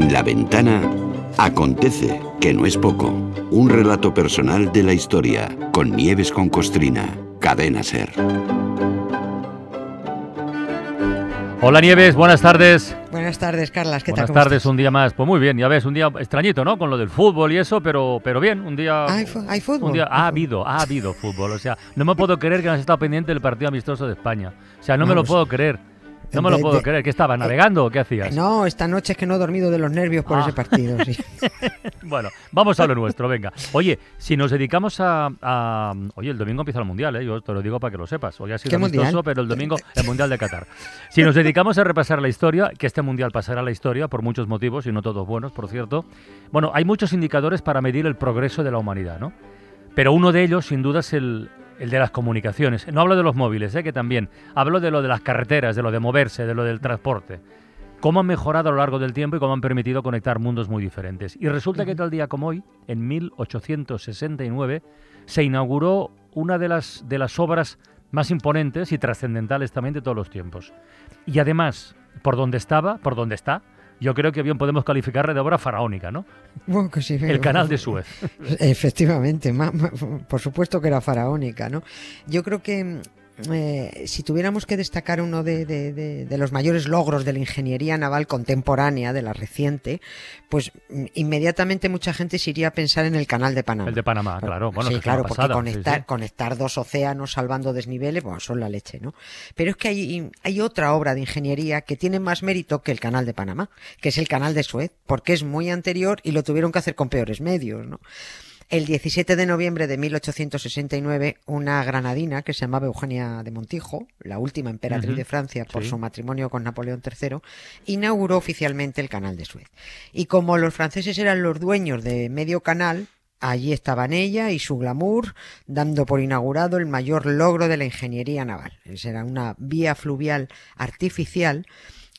En la ventana acontece, que no es poco, un relato personal de la historia con Nieves con Costrina, cadena ser. Hola Nieves, buenas tardes. Buenas tardes, Carlas. ¿Qué buenas tal? Buenas tardes, un día más. Pues muy bien, ya ves, un día extrañito, ¿no? Con lo del fútbol y eso, pero, pero bien, un día. ¿Hay, hay fútbol? Un día, ha habido, ha habido fútbol. O sea, no me puedo creer que no has estado pendiente del partido amistoso de España. O sea, no me lo puedo creer. No me lo puedo creer. ¿Qué estaba navegando o qué hacías? No, esta noche es que no he dormido de los nervios por Ah. ese partido. Sí. bueno, vamos a lo nuestro, venga. Oye, si nos dedicamos a, a- Oye, el domingo empieza el Mundial, ¿eh? Yo te lo digo para que lo sepas. Hoy ha sido ¿Qué amistoso, mundial? pero el domingo el Mundial de Qatar. Si nos dedicamos a repasar la historia, que este Mundial pasará a la historia por muchos motivos, y no todos buenos, por cierto. Bueno, hay muchos indicadores para medir el progreso de la humanidad, ¿no? Pero uno de ellos, sin duda, es el, el de las comunicaciones. No hablo de los móviles, ¿eh? que también. Hablo de lo de las carreteras, de lo de moverse, de lo del transporte. Cómo han mejorado a lo largo del tiempo y cómo han permitido conectar mundos muy diferentes. Y resulta que tal día como hoy, en 1869, se inauguró una de las, de las obras más imponentes y trascendentales también de todos los tiempos. Y además, por donde estaba, por donde está, yo creo que bien podemos calificarle de obra faraónica, ¿no? Bueno, que sí, El pero- canal de Suez. Efectivamente, ma- por supuesto que era faraónica, ¿no? Yo creo que eh, si tuviéramos que destacar uno de, de- de- de los mayores logros de la ingeniería naval contemporánea, de la reciente, pues mm, inmediatamente mucha gente se iría a pensar en el canal de Panamá. El de Panamá, claro. Bueno, sí, que claro, porque pasada, sí, conectar, sí. conectar dos océanos salvando desniveles, bueno, son la leche, ¿no? Pero es que hay, hay otra obra de ingeniería que tiene más mérito que el canal de Panamá, que es el canal de Suez, porque es muy anterior y lo tuvieron que hacer con peores medios, ¿no? El 17 de noviembre de 1869, una granadina que se llamaba Eugenia de Montijo, la última emperatriz de Francia por sí. su matrimonio con Napoleón III, inauguró oficialmente el canal de Suez. Y como los franceses eran los dueños de medio canal, allí estaban ella y su glamour, dando por inaugurado el mayor logro de la ingeniería naval. Esa era una vía fluvial artificial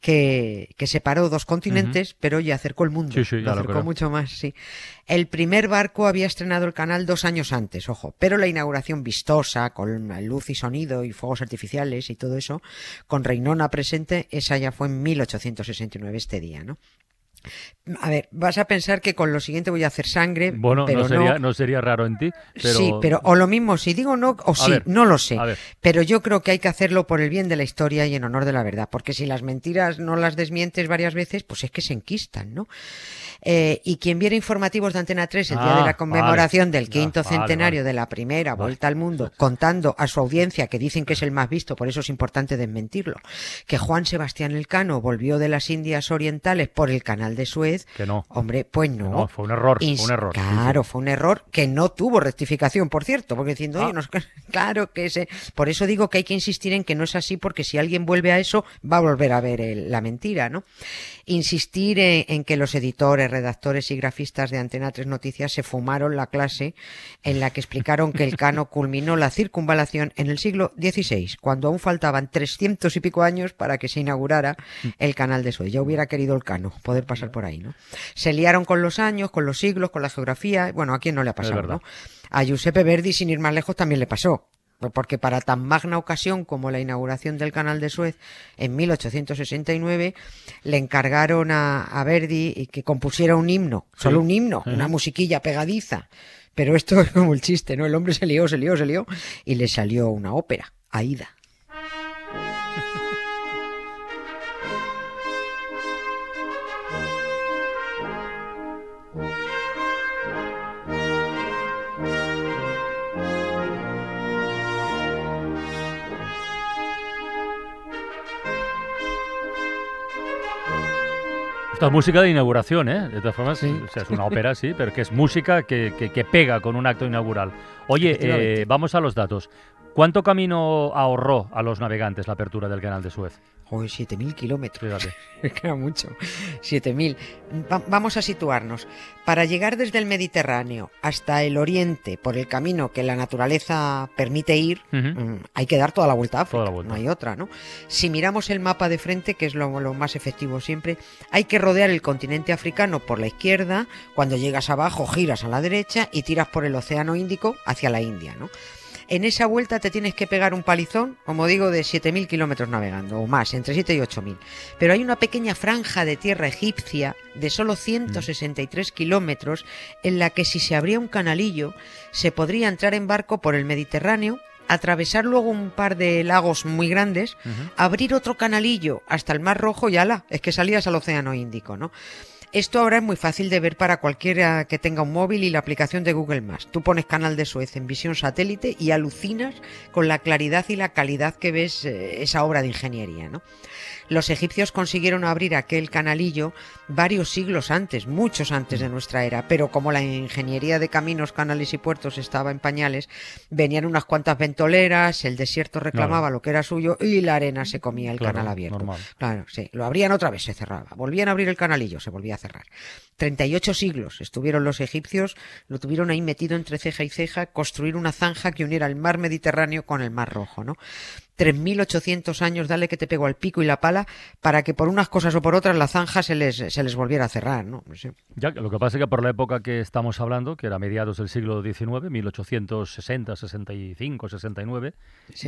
que, que separó dos continentes, pero ya acercó el mundo. Sí, sí, ya lo acercó mucho más, sí. El primer barco había estrenado el canal dos años antes, ojo, pero la inauguración vistosa, con luz y sonido y fuegos artificiales y todo eso, con Reinona presente, esa ya fue en 1869 este día, ¿no? A ver, vas a pensar que con lo siguiente voy a hacer sangre, Bueno, pero no, sería, no sería raro en ti, pero... Sí, pero o lo mismo, si digo no o sí, ver, no lo sé. Pero yo creo que hay que hacerlo por el bien de la historia y en honor de la verdad, porque si las mentiras no las desmientes varias veces, pues es que se enquistan, ¿no? Eh, y quien viera informativos de Antena 3 el día Ah, de la conmemoración vale. del quinto vale, centenario vale. de la primera vuelta al mundo, contando a su audiencia, que dicen que es el más visto, por eso es importante desmentirlo, que Juan Sebastián Elcano volvió de las Indias Orientales por el canal de Suez, Que no. hombre, pues no. No, fue un error, fue Ins- un error. sí, sí. Claro, fue un error que no tuvo rectificación, por cierto, porque diciendo, Ah. oye, claro que ese. Por eso digo que hay que insistir en que no es así, porque si alguien vuelve a eso, va a volver a ver el- la mentira, ¿no? Insistir en, en que los editores, redactores y grafistas de Antena 3 Noticias se fumaron la clase en la que explicaron que el cano culminó la circunvalación en el siglo XVI, cuando aún faltaban 300 y pico años para que se inaugurara el canal de Suez. Ya hubiera querido el cano poder pasar por ahí, ¿no? Se liaron con los años, con los siglos, con la geografía. Bueno, ¿a quién no le ha pasado, no? A Giuseppe Verdi, sin ir más lejos, también le pasó. Porque para tan magna ocasión como la inauguración del canal de Suez en 1869, le encargaron a, a Verdi y que compusiera un himno, solo un himno, una musiquilla pegadiza. Pero esto es como el chiste, ¿no? El hombre se lió, se lió, se lió y le salió una ópera, Aida. Esta es música de inauguración, ¿eh? De todas formas, Sí. o sea, es una ópera, sí, pero que es música que, que- que pega con un acto inaugural. Oye, eh, vamos a los datos. ¿Cuánto camino ahorró a los navegantes la apertura del canal de Suez? Joder, 7.000 kilómetros. Fíjate. Es que era mucho. 7.000. Va- vamos a situarnos. Para llegar desde el Mediterráneo hasta el Oriente por el camino que la naturaleza permite ir, mm, hay que dar toda la vuelta a África. Toda la vuelta. No hay otra, ¿no? Si miramos el mapa de frente, que es lo, lo más efectivo siempre, hay que rodear el continente africano por la izquierda. Cuando llegas abajo, giras a la derecha y tiras por el Océano Índico hacia la India, ¿no? En esa vuelta te tienes que pegar un palizón, como digo, de 7.000 kilómetros navegando, o más, entre 7 y 8.000. Pero hay una pequeña franja de tierra egipcia de solo 163 kilómetros en la que si se abría un canalillo, se podría entrar en barco por el Mediterráneo atravesar luego un par de lagos muy grandes, abrir otro canalillo hasta el Mar Rojo y ala, es que salías al Océano Índico, ¿no? Esto ahora es muy fácil de ver para cualquiera que tenga un móvil y la aplicación de Google Maps. Tú pones canal de Suez en visión satélite y alucinas con la claridad y la calidad que ves eh, esa obra de ingeniería, ¿no? Los egipcios consiguieron abrir aquel canalillo varios siglos antes, muchos antes de nuestra era, pero como la ingeniería de caminos, canales y puertos estaba en pañales, venían unas cuantas ventoleras, el desierto reclamaba lo que era suyo y la arena se comía el canal abierto. Claro, sí, lo abrían otra vez, se cerraba. Volvían a abrir el canalillo, se volvía a cerrar. 38 siglos estuvieron los egipcios, lo tuvieron ahí metido entre ceja y ceja, construir una zanja que uniera el mar Mediterráneo con el mar Rojo, ¿no? 3.800 años, dale que te pego al pico y la pala, para que por unas cosas o por otras la zanja se les, se les volviera a cerrar, ¿no? Ya, lo que pasa es que por la época que estamos hablando, que era mediados del siglo XIX, 1860, 65, 69,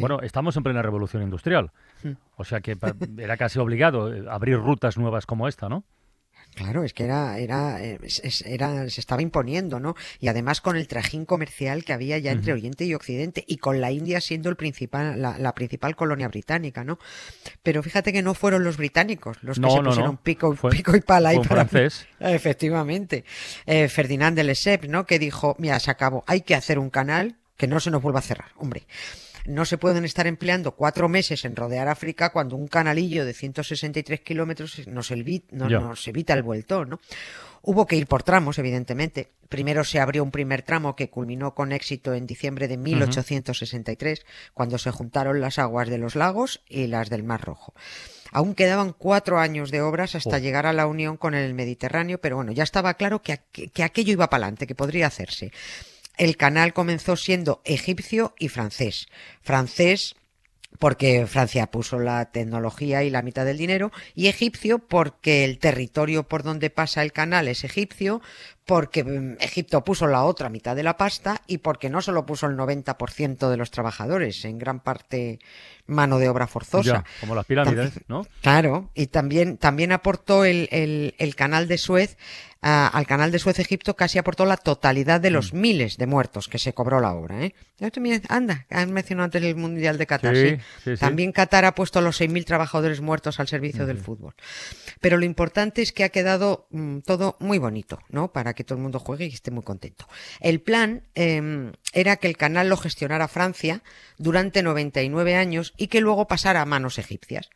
bueno, estamos en plena revolución industrial. Hmm. O sea que era casi obligado eh, abrir rutas nuevas como esta, ¿no? Claro, es que era, era, eh, era, se estaba imponiendo, ¿no? Y además con el trajín comercial que había ya entre Oriente y Occidente y con la India siendo el principal, la, principal colonia británica, ¿no? Pero fíjate que no fueron los británicos los que se pusieron pico, pico y pala ahí para francés. Efectivamente. Eh, Ferdinand de Lesseps, ¿no? Que dijo, mira, se acabó, hay que hacer un canal que no se nos vuelva a cerrar, hombre no se pueden estar empleando cuatro meses en rodear África cuando un canalillo de 163 kilómetros nos, nos evita el vuelto, ¿no? Hubo que ir por tramos, evidentemente. Primero se abrió un primer tramo que culminó con éxito en diciembre de 1863, cuando se juntaron las aguas de los lagos y las del Mar Rojo. Aún quedaban cuatro años de obras hasta llegar a la unión con el Mediterráneo, pero bueno, ya estaba claro que, que aquello iba para adelante, que podría hacerse. El canal comenzó siendo egipcio y francés. Francés porque Francia puso la tecnología y la mitad del dinero, y egipcio porque el territorio por donde pasa el canal es egipcio, porque mm, Egipto puso la otra mitad de la pasta y porque no solo puso el 90% de los trabajadores, en gran parte mano de obra forzosa. como las pirámides, ¿no? Claro, y también, también aportó el, el, canal de Suez, al canal de Suez Egipto casi aportó la totalidad de los mm. miles de muertos que se cobró la obra. ¿eh? Anda, han mencionado antes el Mundial de Qatar, sí. También Qatar ha puesto los 6.000 trabajadores muertos al servicio del fútbol. Pero lo importante es que ha quedado mm, todo muy bonito, ¿no? Para que todo el mundo juegue y esté muy contento. El plan em, era que el canal lo gestionara Francia durante 99 años y que luego pasara a manos egipcias.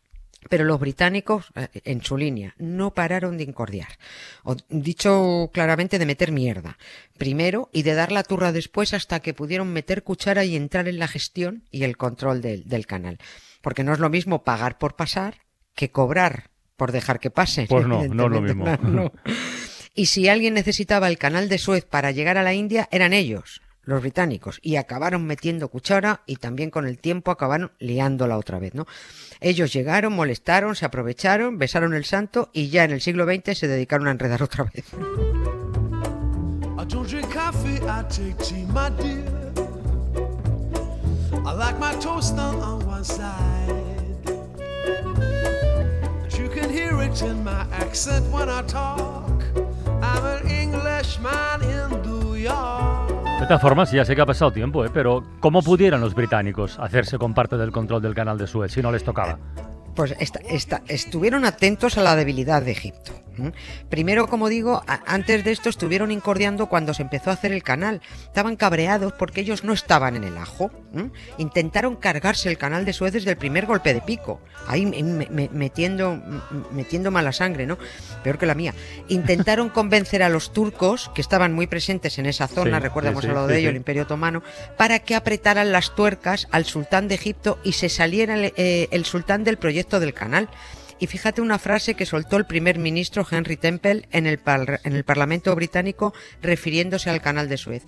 Pero los británicos, eh, en su línea, no pararon de incordiar. O, dicho claramente, de meter mierda. Primero y de dar la turra después hasta que pudieron meter cuchara y entrar en la gestión y el control del, canal. Porque no es lo mismo pagar por pasar que cobrar por dejar que pase. Pues no, no es lo mismo. Y si alguien necesitaba el canal de Suez para llegar a la India, eran ellos, los británicos, y acabaron metiendo cuchara y también con el tiempo acabaron liándola otra vez, ¿no? Ellos llegaron, molestaron, se aprovecharon, besaron el santo y ya en el siglo XX se dedicaron a enredar otra vez. De todas formas, ya sé que ha pasado tiempo, ¿eh? pero ¿cómo pudieran los británicos hacerse con parte del control del canal de Suez si no les tocaba? Pues estuvieron atentos a la debilidad de Egipto. Primero, como digo, antes de esto estuvieron incordiando cuando se empezó a hacer el canal. Estaban cabreados porque ellos no estaban en el ajo. Intentaron cargarse el canal de Suez desde el primer golpe de pico. Ahí metiendo, metiendo mala sangre, ¿no? Peor que la mía. Intentaron convencer a los turcos, que estaban muy presentes en esa zona, recuerda, sí, hablado de ello, el Imperio Otomano, para que apretaran las tuercas al sultán de Egipto y se saliera el, eh, el sultán del proyecto del canal. Y fíjate una frase que soltó el primer ministro Henry Temple en el, en el Parlamento británico refiriéndose al canal de Suez.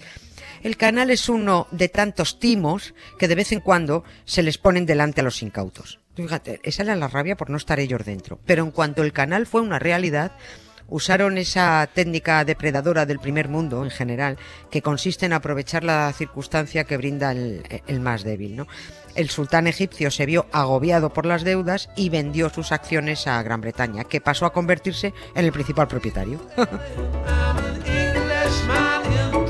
El canal es uno de tantos timos que de vez en cuando se les ponen delante a los incautos. Fíjate, esa era la rabia por no estar ellos dentro. Pero en cuanto el canal fue una realidad, Usaron esa técnica depredadora del primer mundo en general, que consiste en aprovechar la circunstancia que brinda el, más débil. el sultán egipcio se vio agobiado por las deudas y vendió sus acciones a Gran Bretaña, que pasó a convertirse en el principal propietario.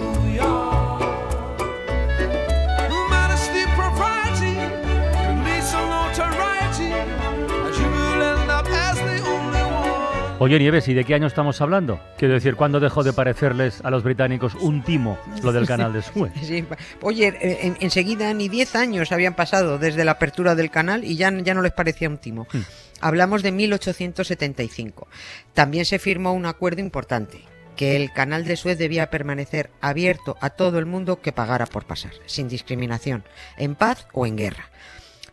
Oye, Nieves, ¿y de qué año estamos hablando? Quiero decir, ¿cuándo dejó de parecerles a los británicos un timo lo del canal de Suez? Oye, eh, enseguida ni 10 años habían pasado desde la apertura del canal y ya, ya no les parecía un timo. Hmm. Hablamos de 1875. También se firmó un acuerdo importante que el canal de Suez debía permanecer abierto a todo el mundo que pagara por pasar, sin discriminación, en paz o en guerra.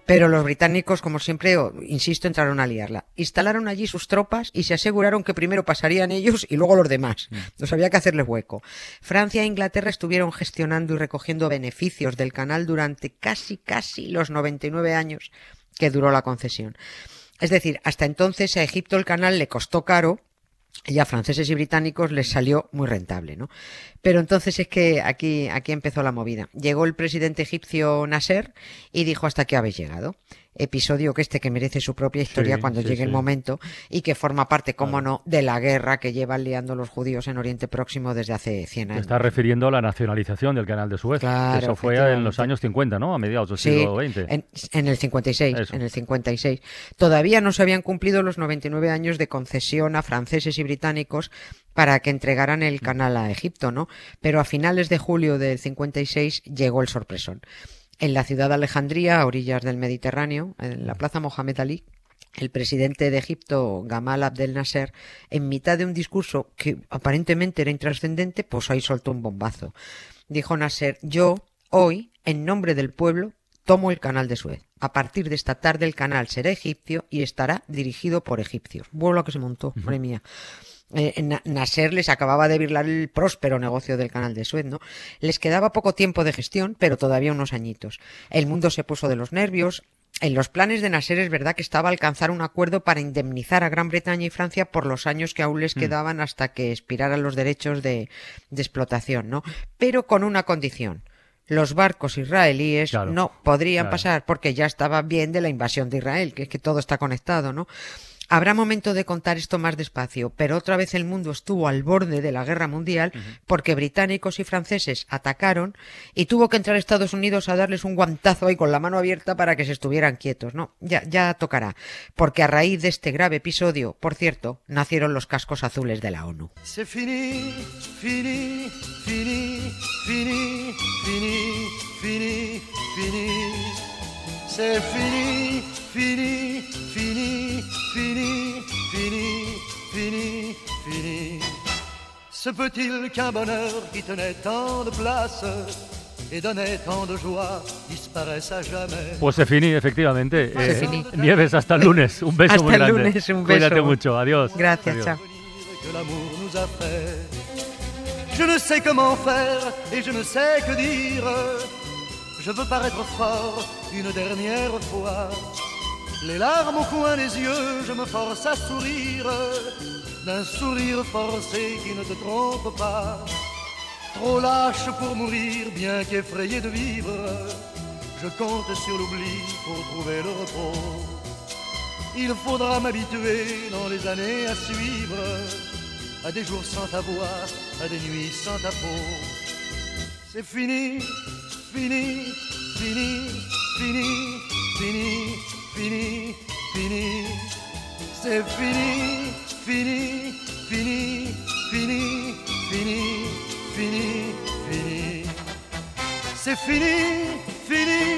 Pero los británicos, como siempre, insisto, entraron a liarla. Instalaron allí sus tropas y se aseguraron que primero pasarían ellos y luego los demás. Mm. No había que hacerles hueco. Francia e Inglaterra estuvieron gestionando y recogiendo beneficios del canal durante casi, casi los 99 años que duró la concesión. Es decir, hasta entonces a Egipto el canal le costó caro y a franceses y británicos les salió muy rentable, ¿no? Pero entonces es que aquí, aquí empezó la movida. Llegó el presidente egipcio Nasser y dijo hasta qué habéis llegado episodio que este que merece su propia historia cuando llegue el momento y que forma parte, como no, de la guerra que llevan liando los judíos en Oriente Próximo desde hace 100 años. Está refiriendo a la nacionalización del canal de Suez. Eso fue en los años 50, ¿no? A mediados del siglo XX. En, en el 56, en el 56. Todavía no se habían cumplido los 99 años de concesión a franceses y británicos para que entregaran el canal a Egipto, ¿no? Pero a finales de julio del 56 llegó el sorpresón en la ciudad de Alejandría, a orillas del Mediterráneo, en la plaza Mohamed Ali, el presidente de Egipto, Gamal Abdel Nasser, en mitad de un discurso que aparentemente era intrascendente, pues ahí soltó un bombazo. Dijo Nasser, yo, hoy, en nombre del pueblo, tomo el canal de Suez. A partir de esta tarde el canal será egipcio y estará dirigido por egipcios. Vuelo a que se montó, madre mía eh, Nasser les acababa de virlar el próspero negocio del canal de Suez, ¿no? Les quedaba poco tiempo de gestión, pero todavía unos añitos. El mundo se puso de los nervios. En los planes de Nasser es verdad que estaba alcanzar un acuerdo para indemnizar a Gran Bretaña y Francia por los años que aún les mm. quedaban hasta que expiraran los derechos de, explotación, ¿no? Pero con una condición los barcos israelíes no podrían pasar porque ya estaba bien de la invasión de Israel, que es que todo está conectado, ¿no? Habrá momento de contar esto más despacio, pero otra vez el mundo estuvo al borde de la guerra mundial porque británicos y franceses atacaron y tuvo que entrar Estados Unidos a darles un guantazo ahí con la mano abierta para que se estuvieran quietos. No, ya, ya tocará, porque a raíz de este grave episodio, por cierto, nacieron los cascos azules de la ONU. Se finí, finí, finí, finí, finí, finí, finí. Se finí, finí, finí. Fini, fini, fini, fini. Se peut-il qu'un bonheur qui tenait tant de place et donnait tant de joie disparaisse à jamais? Pues se fini, efectivamente. Eh, fini. Nieves, hasta el lunes. Un beso hasta muy grande. Hasta el lunes, un beso. Cuídate mucho. Adiós. Gracias, Adiós. chao. Que l'amour nous a fait. Je ne sais comment faire et je ne sais que dire. Je veux paraître fort une dernière fois. Les larmes au coin des yeux, je me force à sourire, d'un sourire forcé qui ne te trompe pas. Trop lâche pour mourir, bien qu'effrayé de vivre, je compte sur l'oubli pour trouver le repos. Il faudra m'habituer dans les années à suivre, à des jours sans ta voix, à des nuits sans ta peau. C'est fini, fini, fini, fini, fini fini, fini, c'est fini, fini, fini, fini, fini, fini, fini. C'est fini, fini,